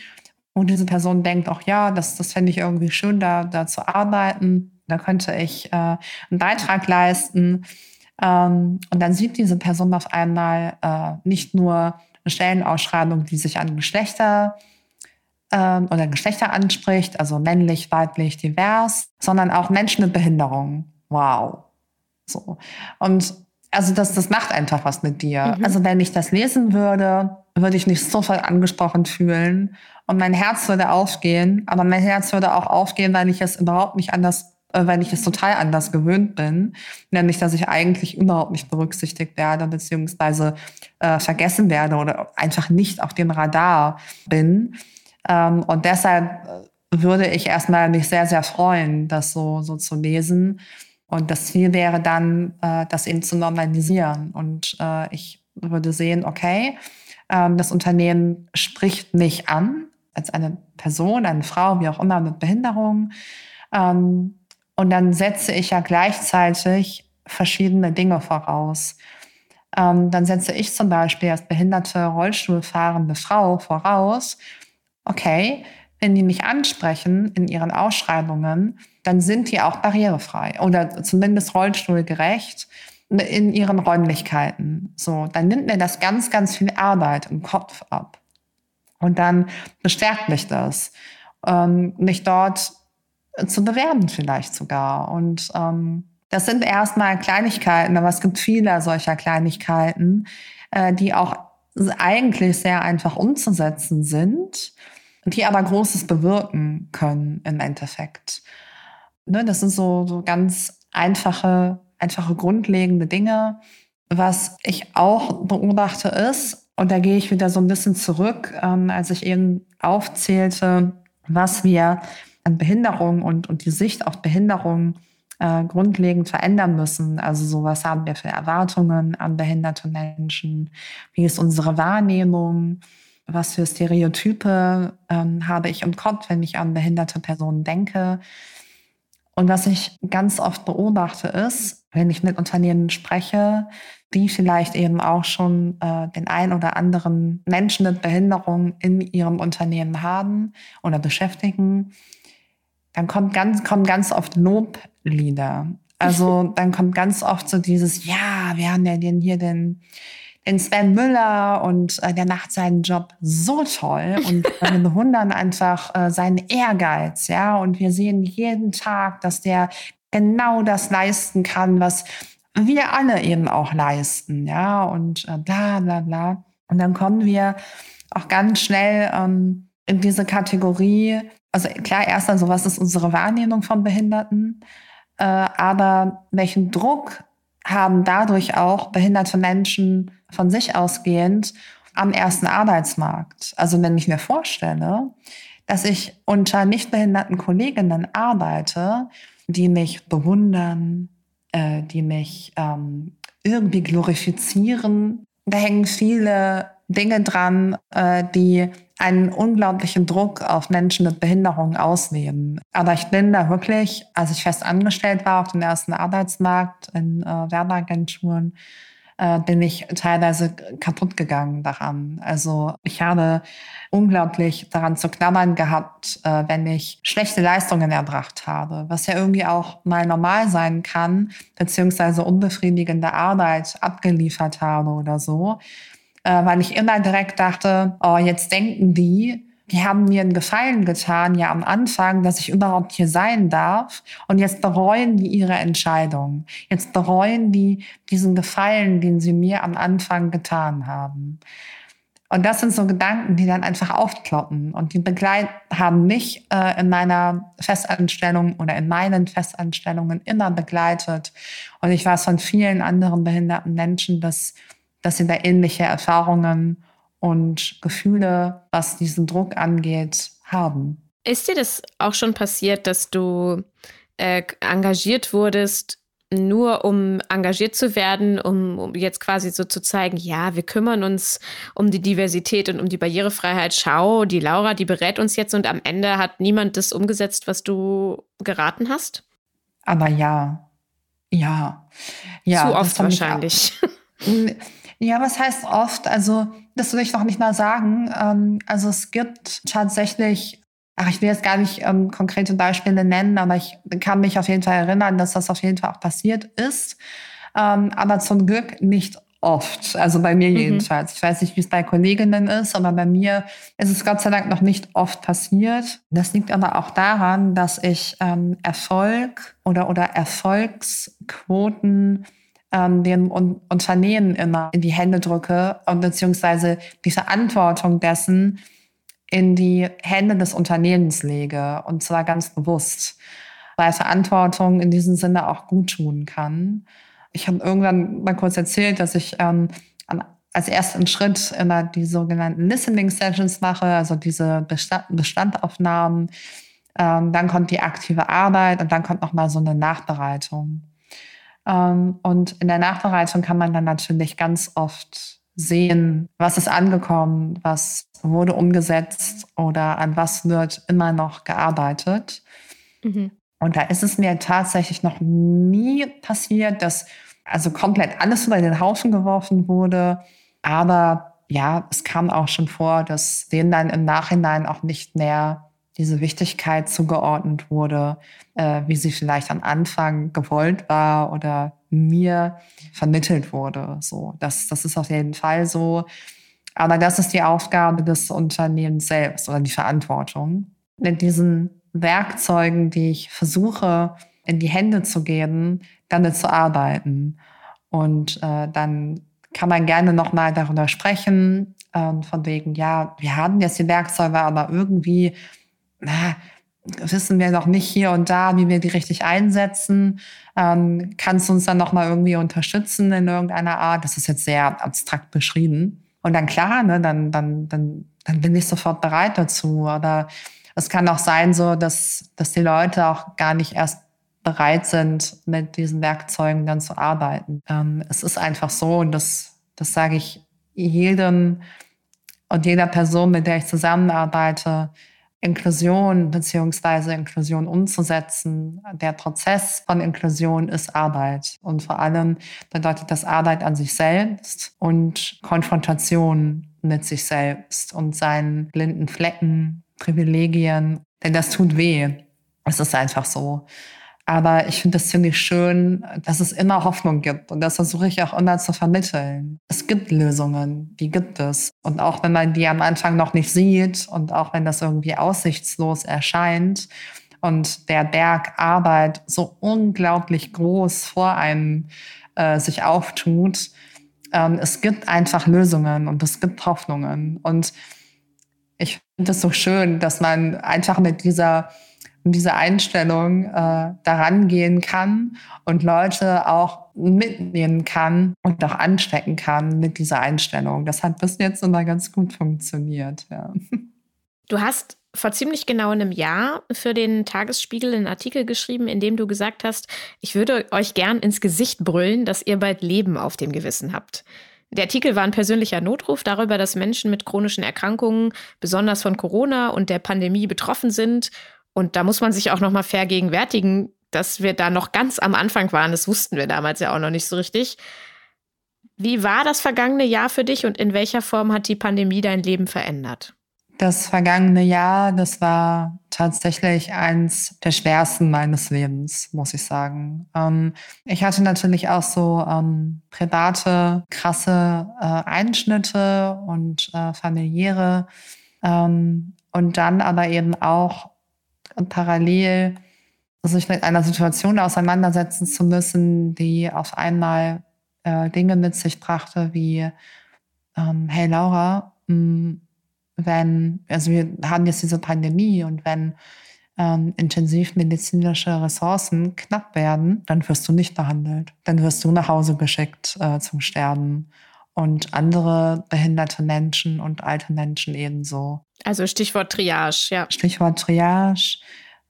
und diese Person denkt auch, ja, das, das fände ich irgendwie schön, da, da zu arbeiten. Da könnte ich äh, einen Beitrag leisten. Ähm, und dann sieht diese Person auf einmal äh, nicht nur eine Stellenausschreibung, die sich an Geschlechter ähm, oder Geschlechter anspricht, also männlich, weiblich, divers, sondern auch Menschen mit Behinderung. Wow. So. Und also das, das macht einfach was mit dir. Mhm. Also wenn ich das lesen würde, würde ich mich sofort angesprochen fühlen und mein Herz würde aufgehen. Aber mein Herz würde auch aufgehen, weil ich es überhaupt nicht anders, äh, weil ich es total anders gewöhnt bin. Nämlich, dass ich eigentlich überhaupt nicht berücksichtigt werde, beziehungsweise äh, vergessen werde oder einfach nicht auf dem Radar bin. Ähm, und deshalb äh, würde ich erstmal mich sehr, sehr freuen, das so, so zu lesen. Und das Ziel wäre dann, äh, das eben zu normalisieren. Und äh, ich würde sehen, okay, ähm, das Unternehmen spricht mich an als eine Person, eine Frau, wie auch immer, mit Behinderung. Ähm, und dann setze ich ja gleichzeitig verschiedene Dinge voraus. Ähm, dann setze ich zum Beispiel als behinderte Rollstuhlfahrende Frau voraus, okay, wenn die mich ansprechen in ihren Ausschreibungen, dann sind die auch barrierefrei oder zumindest rollstuhlgerecht in ihren Räumlichkeiten. So, dann nimmt mir das ganz, ganz viel Arbeit im Kopf ab. Und dann bestärkt mich das, ähm, mich dort zu bewerben vielleicht sogar. Und ähm, das sind erstmal Kleinigkeiten, aber es gibt viele solcher Kleinigkeiten, äh, die auch eigentlich sehr einfach umzusetzen sind, die aber Großes bewirken können im Endeffekt. Ne, das sind so, so ganz einfache, einfache grundlegende Dinge. Was ich auch beobachte ist, und da gehe ich wieder so ein bisschen zurück, ähm, als ich eben aufzählte, was wir an Behinderung und, und die Sicht auf Behinderung äh, grundlegend verändern müssen. Also so was haben wir für Erwartungen an behinderte Menschen? Wie ist unsere Wahrnehmung? Was für Stereotype ähm, habe ich im Kopf, wenn ich an behinderte Personen denke? Und was ich ganz oft beobachte ist, wenn ich mit Unternehmen spreche, die vielleicht eben auch schon äh, den ein oder anderen Menschen mit Behinderung in ihrem Unternehmen haben oder beschäftigen, dann kommt ganz, kommen ganz oft Loblieder. Also dann kommt ganz oft so dieses, ja, wir haben ja den hier den den Sven Müller und äh, der macht seinen Job so toll und wir bewundern einfach äh, seinen Ehrgeiz, ja, und wir sehen jeden Tag, dass der genau das leisten kann, was wir alle eben auch leisten, ja, und äh, bla bla bla. Und dann kommen wir auch ganz schnell ähm, in diese Kategorie, also klar, erst also, was ist unsere Wahrnehmung von Behinderten, äh, aber welchen Druck haben dadurch auch behinderte Menschen von sich ausgehend am ersten Arbeitsmarkt. Also wenn ich mir vorstelle, dass ich unter nicht behinderten Kolleginnen arbeite, die mich bewundern, äh, die mich ähm, irgendwie glorifizieren, da hängen viele Dinge dran, äh, die einen unglaublichen Druck auf Menschen mit Behinderungen ausnehmen. Aber ich bin da wirklich, als ich fest angestellt war auf dem ersten Arbeitsmarkt in äh, Werbeagenturen, äh, bin ich teilweise kaputt gegangen daran. Also ich habe unglaublich daran zu knabbern gehabt, äh, wenn ich schlechte Leistungen erbracht habe, was ja irgendwie auch mal normal sein kann, beziehungsweise unbefriedigende Arbeit abgeliefert habe oder so äh, weil ich immer direkt dachte, oh, jetzt denken die, die haben mir einen Gefallen getan, ja am Anfang, dass ich überhaupt hier sein darf. Und jetzt bereuen die ihre Entscheidung. Jetzt bereuen die diesen Gefallen, den sie mir am Anfang getan haben. Und das sind so Gedanken, die dann einfach aufkloppen. Und die begleit haben mich äh, in meiner Festanstellung oder in meinen Festanstellungen immer begleitet. Und ich weiß von vielen anderen behinderten Menschen, dass dass sie da ähnliche Erfahrungen und Gefühle, was diesen Druck angeht, haben. Ist dir das auch schon passiert, dass du äh, engagiert wurdest, nur um engagiert zu werden, um, um, jetzt quasi so zu zeigen, ja, wir kümmern uns um die Diversität und um die Barrierefreiheit. Schau, die Laura, die berät uns jetzt und am Ende hat niemand das umgesetzt, was du geraten hast? Aber ja, ja, ja. Zu oft wahrscheinlich. Ja, was heißt oft? Also, das will ich noch nicht mal sagen. Ähm, also es gibt tatsächlich, ach, ich will jetzt gar nicht ähm, konkrete Beispiele nennen, aber ich kann mich auf jeden Fall erinnern, dass das auf jeden Fall auch passiert ist. Ähm, aber zum Glück nicht oft. Also bei mir mhm. jedenfalls. Ich weiß nicht, wie es bei Kolleginnen ist, aber bei mir ist es Gott sei Dank noch nicht oft passiert. Das liegt aber auch daran, dass ich ähm, Erfolg oder, oder Erfolgsquoten ähm, den Un Unternehmen immer in die Hände drücke und beziehungsweise die Verantwortung dessen in die Hände des Unternehmens lege und zwar ganz bewusst, weil Verantwortung in diesem Sinne auch gut tun kann. Ich habe irgendwann mal kurz erzählt, dass ich ähm, als ersten Schritt immer die sogenannten Listening Sessions mache, also diese Bestand Bestandaufnahmen. Ähm, dann kommt die aktive Arbeit und dann kommt noch mal so eine Nachbereitung. Ähm, und in der Nachbereitung kann man dann natürlich ganz oft sehen, was ist angekommen, was wurde umgesetzt oder an was wird immer noch gearbeitet. Mhm. Und da ist es mir tatsächlich noch nie passiert, dass also komplett alles über den Haufen geworfen wurde. Aber ja, es kam auch schon vor, dass denen dann im Nachhinein auch nicht mehr diese Wichtigkeit zugeordnet wurde, äh, wie sie vielleicht am Anfang gewollt war oder mir vermittelt wurde. So, das, das ist auf jeden Fall so. Aber das ist die Aufgabe des Unternehmens selbst oder die Verantwortung. Mit diesen Werkzeugen, die ich versuche, in die Hände zu geben, damit zu arbeiten. Und äh, dann kann man gerne nochmal darüber sprechen, äh, von wegen, ja, wir haben jetzt die Werkzeuge, aber irgendwie na, wissen wir noch nicht hier und da, wie wir die richtig einsetzen. Ähm, kannst du uns dann nochmal irgendwie unterstützen in irgendeiner Art? Das ist jetzt sehr abstrakt beschrieben. Und dann klar, ne, dann, dann, dann, dann bin ich sofort bereit dazu. Oder es kann auch sein, so, dass, dass die Leute auch gar nicht erst bereit sind, mit diesen Werkzeugen dann zu arbeiten. Ähm, es ist einfach so, und das, das sage ich jedem und jeder Person, mit der ich zusammenarbeite, Inklusion beziehungsweise Inklusion umzusetzen. Der Prozess von Inklusion ist Arbeit. Und vor allem bedeutet das Arbeit an sich selbst und Konfrontation mit sich selbst und seinen blinden Flecken, Privilegien. Denn das tut weh. Es ist einfach so. Aber ich finde es ziemlich schön, dass es immer Hoffnung gibt. Und das versuche ich auch immer zu vermitteln. Es gibt Lösungen, die gibt es. Und auch wenn man die am Anfang noch nicht sieht und auch wenn das irgendwie aussichtslos erscheint und der Berg Arbeit so unglaublich groß vor einem äh, sich auftut, ähm, es gibt einfach Lösungen und es gibt Hoffnungen. Und ich finde es so schön, dass man einfach mit dieser und diese Einstellung äh, daran gehen kann und Leute auch mitnehmen kann und auch anstecken kann mit dieser Einstellung. Das hat bis jetzt immer ganz gut funktioniert. Ja. Du hast vor ziemlich genau einem Jahr für den Tagesspiegel einen Artikel geschrieben, in dem du gesagt hast, ich würde euch gern ins Gesicht brüllen, dass ihr bald Leben auf dem Gewissen habt. Der Artikel war ein persönlicher Notruf darüber, dass Menschen mit chronischen Erkrankungen besonders von Corona und der Pandemie betroffen sind und da muss man sich auch noch mal vergegenwärtigen, dass wir da noch ganz am Anfang waren. Das wussten wir damals ja auch noch nicht so richtig. Wie war das vergangene Jahr für dich und in welcher Form hat die Pandemie dein Leben verändert? Das vergangene Jahr, das war tatsächlich eins der schwersten meines Lebens, muss ich sagen. Ähm, ich hatte natürlich auch so ähm, private, krasse äh, Einschnitte und äh, familiäre ähm, und dann aber eben auch parallel sich mit einer Situation auseinandersetzen zu müssen, die auf einmal äh, Dinge mit sich brachte wie, ähm, hey Laura, mh, hm, wenn, also wir haben jetzt diese Pandemie und wenn ähm, intensivmedizinische Ressourcen knapp werden, dann wirst du nicht behandelt. Dann wirst du nach Hause geschickt äh, zum Sterben und andere behinderte Menschen und alte Menschen ebenso. Also Stichwort Triage, ja. Stichwort Triage,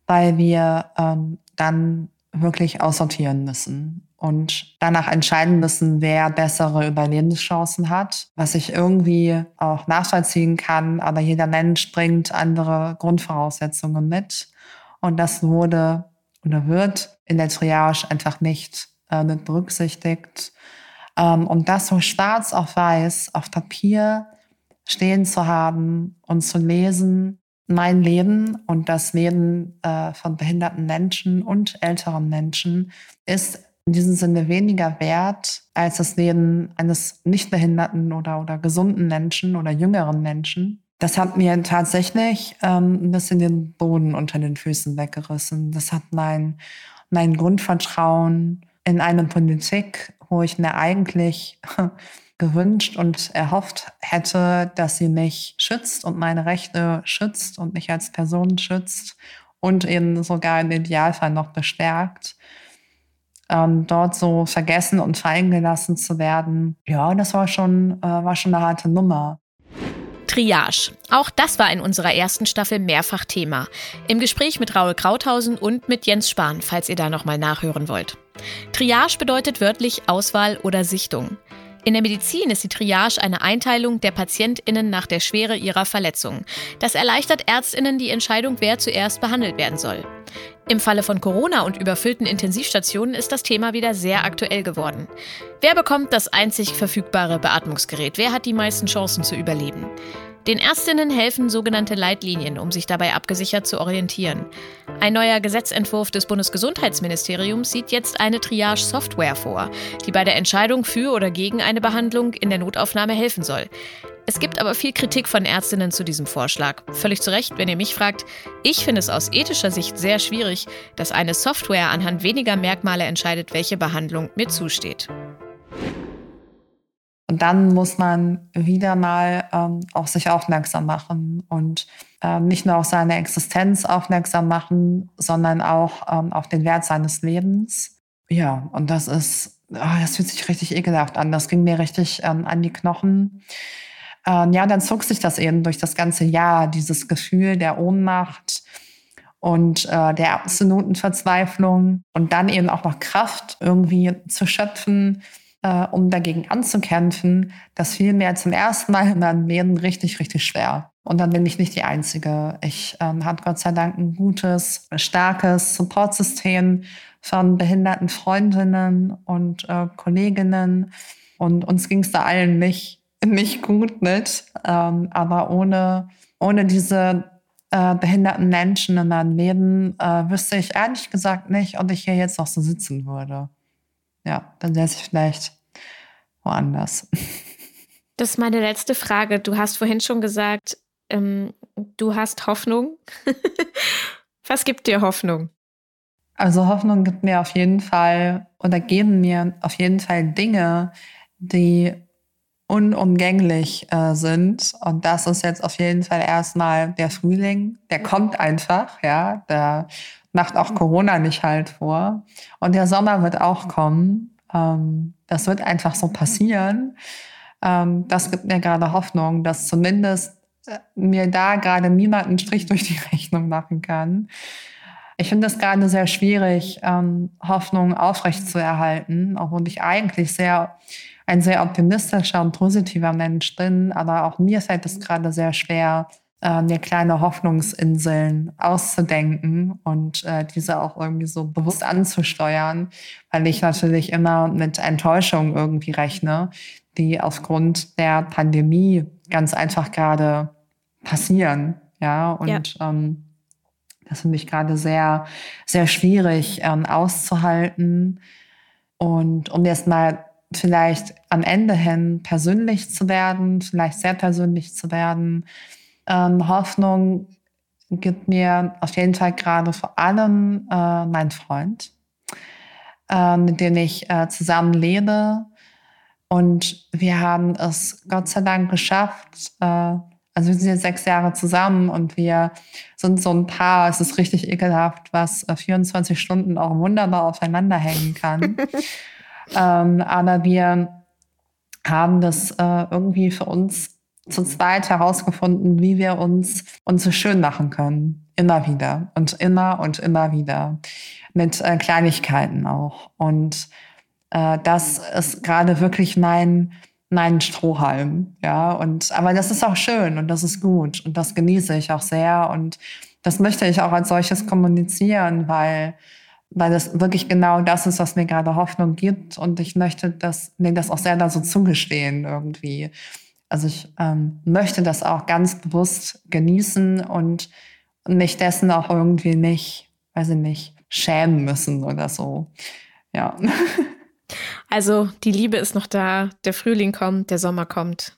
weil wir ähm, dann wirklich aussortieren müssen und danach entscheiden müssen, wer bessere Überlebenschancen hat, was ich irgendwie auch nachvollziehen kann, aber jeder Mensch bringt andere Grundvoraussetzungen mit und das wurde oder wird in der Triage einfach nicht äh, mit berücksichtigt. Ähm, und das so schwarz auf weiß auf Papier stehen zu haben und zu lesen, mein Leben und das Leben äh, von behinderten Menschen und älteren Menschen ist in diesem Sinne weniger wert als das Leben eines nicht behinderten oder, oder gesunden Menschen oder jüngeren Menschen. Das hat mir tatsächlich ähm, ein bisschen den Boden unter den Füßen weggerissen. Das hat mein, mein Grundvertrauen in eine Politik wo ich mir eigentlich gewünscht und erhofft hätte, dass sie mich schützt und meine Rechte schützt und mich als Person schützt und eben sogar im Idealfall noch bestärkt. Ähm, dort so vergessen und fallen gelassen zu werden, ja, das war schon, äh, war schon eine harte Nummer. Triage. Auch das war in unserer ersten Staffel mehrfach Thema. Im Gespräch mit Raul Krauthausen und mit Jens Spahn, falls ihr da nochmal nachhören wollt. Triage bedeutet wörtlich Auswahl oder Sichtung. In der Medizin ist die Triage eine Einteilung der PatientInnen nach der Schwere ihrer Verletzung. Das erleichtert ÄrztInnen die Entscheidung, wer zuerst behandelt werden soll. Im Falle von Corona und überfüllten Intensivstationen ist das Thema wieder sehr aktuell geworden. Wer bekommt das einzig verfügbare Beatmungsgerät? Wer hat die meisten Chancen zu überleben? Den Ärztinnen helfen sogenannte Leitlinien, um sich dabei abgesichert zu orientieren. Ein neuer Gesetzentwurf des Bundesgesundheitsministeriums sieht jetzt eine Triage-Software vor, die bei der Entscheidung für oder gegen eine Behandlung in der Notaufnahme helfen soll. Es gibt aber viel Kritik von Ärztinnen zu diesem Vorschlag. Völlig zu Recht, wenn ihr mich fragt. Ich finde es aus ethischer Sicht sehr schwierig, dass eine Software anhand weniger Merkmale entscheidet, welche Behandlung mir zusteht. Und dann muss man wieder mal ähm, auf sich aufmerksam machen und äh, nicht nur auf seine Existenz aufmerksam machen, sondern auch ähm, auf den Wert seines Lebens. Ja, und das ist, oh, das fühlt sich richtig ekelhaft an. Das ging mir richtig ähm, an die Knochen. Ähm, ja, dann zog sich das eben durch das ganze Jahr, dieses Gefühl der Ohnmacht und äh, der absoluten Verzweiflung und dann eben auch noch Kraft irgendwie zu schöpfen, äh, um dagegen anzukämpfen, das fiel mir zum ersten Mal in meinem Leben richtig, richtig schwer. Und dann bin ich nicht die Einzige. Ich ähm, habe Gott sei Dank ein gutes, starkes Supportsystem von behinderten Freundinnen und äh, Kolleginnen. Und uns ging es da allen nicht, nicht gut mit. Ähm, aber ohne, ohne diese äh, behinderten Menschen in meinem Leben äh, wüsste ich ehrlich gesagt nicht, ob ich hier jetzt noch so sitzen würde ja, dann säße ich vielleicht woanders. Das ist meine letzte Frage. Du hast vorhin schon gesagt, ähm, du hast Hoffnung. Was gibt dir Hoffnung? Also Hoffnung gibt mir auf jeden Fall oder geben mir auf jeden Fall Dinge, die unumgänglich äh, sind. Und das ist jetzt auf jeden Fall erstmal der Frühling. Der kommt einfach, ja. Der macht auch Corona nicht halt vor. Und der Sommer wird auch kommen. Ähm, das wird einfach so passieren. Ähm, das gibt mir gerade Hoffnung, dass zumindest äh, mir da gerade niemand einen Strich durch die Rechnung machen kann. Ich finde es gerade sehr schwierig, ähm, Hoffnung aufrechtzuerhalten, obwohl ich eigentlich sehr ein sehr optimistischer und positiver Mensch bin, aber auch mir fällt es gerade sehr schwer, äh, mir kleine Hoffnungsinseln auszudenken und äh, diese auch irgendwie so bewusst anzusteuern, weil ich natürlich immer mit Enttäuschung irgendwie rechne, die aufgrund der Pandemie ganz einfach gerade passieren. Ja, und ja. Ähm, das finde ich gerade sehr, sehr schwierig ähm, auszuhalten. Und um jetzt mal vielleicht am Ende hin persönlich zu werden, vielleicht sehr persönlich zu werden, ähm, Hoffnung gibt mir auf jeden Fall gerade vor allem äh, mein Freund, äh, mit dem ich äh, zusammen lebe. Und wir haben es Gott sei Dank geschafft. Äh, also wir sind jetzt sechs Jahre zusammen und wir sind so ein Paar, es ist richtig ekelhaft, was 24 äh, Stunden auch wunderbar aufeinander hängen kann. ähm, aber wir haben das äh, irgendwie für uns zu zweit herausgefunden, wie wir uns, uns so schön machen können. Immer wieder und immer und immer wieder. Mit äh, Kleinigkeiten auch. Und äh, das ist gerade wirklich mein, mein Strohhalm. Ja, und, aber das ist auch schön und das ist gut und das genieße ich auch sehr und das möchte ich auch als solches kommunizieren, weil, weil das wirklich genau das ist, was mir gerade Hoffnung gibt und ich möchte das, mir das auch selber so zugestehen irgendwie. Also ich ähm, möchte das auch ganz bewusst genießen und mich dessen auch irgendwie nicht, weiß ich nicht, schämen müssen oder so. Ja. Also die Liebe ist noch da, der Frühling kommt, der Sommer kommt.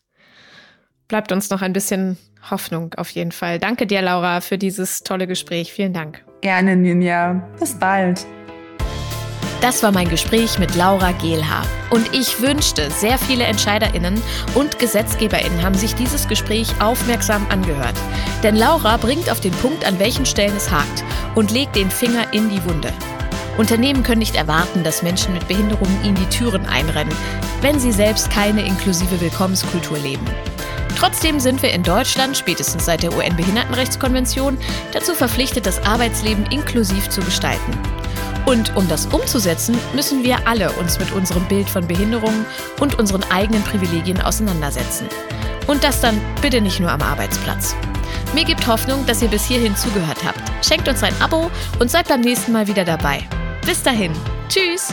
Bleibt uns noch ein bisschen Hoffnung auf jeden Fall. Danke dir, Laura, für dieses tolle Gespräch. Vielen Dank. Gerne, Ninja. Bis bald. Das war mein Gespräch mit Laura Gehlhaar. Und ich wünschte, sehr viele EntscheiderInnen und GesetzgeberInnen haben sich dieses Gespräch aufmerksam angehört. Denn Laura bringt auf den Punkt, an welchen Stellen es hakt und legt den Finger in die Wunde. Unternehmen können nicht erwarten, dass Menschen mit Behinderungen ihnen die Türen einrennen, wenn sie selbst keine inklusive Willkommenskultur leben. Trotzdem sind wir in Deutschland, spätestens seit der UN-Behindertenrechtskonvention, dazu verpflichtet, das Arbeitsleben inklusiv zu gestalten. Und um das umzusetzen, müssen wir alle uns mit unserem Bild von Behinderungen und unseren eigenen Privilegien auseinandersetzen. Und das dann bitte nicht nur am Arbeitsplatz. Mir gibt Hoffnung, dass ihr bis hierhin zugehört habt. Schenkt uns ein Abo und seid beim nächsten Mal wieder dabei. Bis dahin. Tschüss.